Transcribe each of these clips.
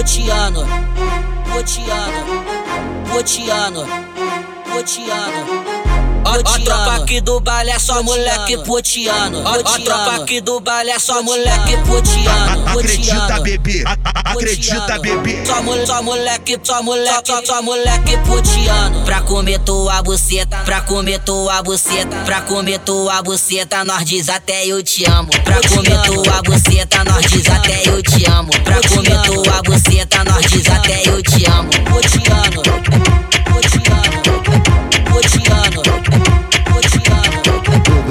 Potiano, Potiano, Potiano, Potiano. Ó, ó, tropa aqui do baile é só moleque potiano. Ó, ó, tropa aqui do baile é só moleque potiano. Acredita, bebê, a- a- acredita, bebê. Só, mole- só moleque, só moleque, só, só moleque potiano. Pra comer tua buceta, pra comer tua buceta, pra comer tua buceta, nós diz até eu te amo. Pra comer tua buceta, nós diz até eu te amo. Até eu te amo. Potiano, potiano, potiano, potiano.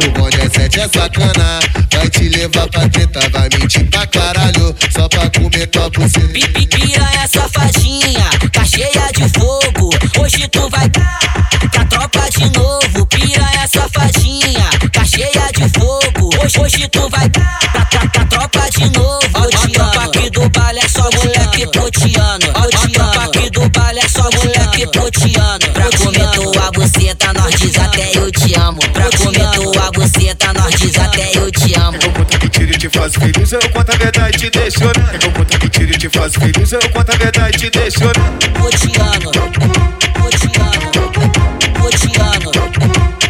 No bonde é sete é sacana Vai te levar pra treta, vai mentir pra caralho Só pra comer tua buceta Pi- pi- Piranha safadinha, tá cheia de fogo. Hoje tu vai dar com a tropa de novo. Piranha safadinha, tá cheia de fogo. Hoje, hoje tu vai dar com a- a tropa de novo. Ó, tropa aqui do baile é só moleque potiano. Ó, moleque. Pra comer tua buceta, nós diz até eu te amo. Pra comer tua buceta, nós diz até eu te amo. Eu conto que tiro e te faço feliz, eu conto a verdade e te deixo né? Eu conto que tiro e te faço feliz, eu conto a verdade e te deixo né? Potiano, Potiano, Potiano, Potiano,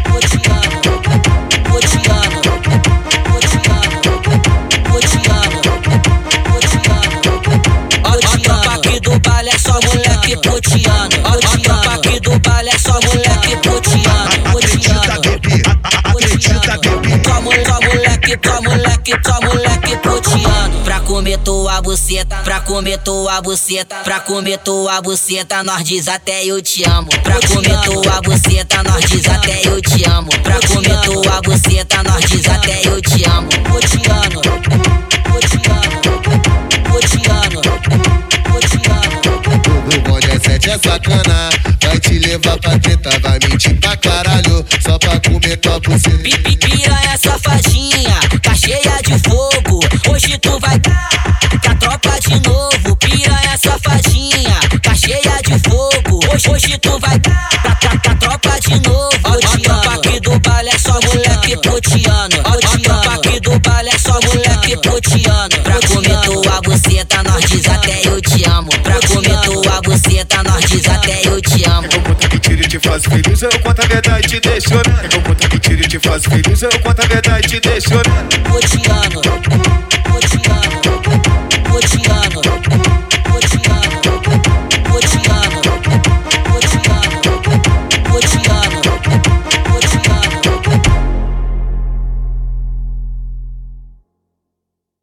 Potiano, Potiano, Potiano, moleque, tua moleque, tua moleque potiano. Pra comer tua buceta, pra comer tua buceta, pra comer tua buceta, nós diz até eu te amo. Pra comer tua buceta, nós diz até eu te amo. Pra comer tua buceta, nós diz até eu te amo. Potiano, potiano, potiano, potiano. No bonde é sete é sacana Vai te levar pra treta, vai mentir pra caralho Só pra comer tua buceta Pi- pi- Piranha safadinha, Com a tropa de novo. Piranha safadinha, tá cheia de fogo. Hoje, hoje tu vai dar com a- tropa de novo. Ó, tropa aqui do baile é só moleque potiano. Ó, ó, tropa aqui do baile é só moleque potiano. Pra comer tua buceta, nós diz até eu te amo. Pra comer tua buceta, nós diz até eu te amo. Eu conto que tiro e te faço feliz, eu conto a verdade e te deixo né? Eu conto que tiro e te faço feliz, eu conto a verdade e te deixo né? Potiano, Potiano. what you love.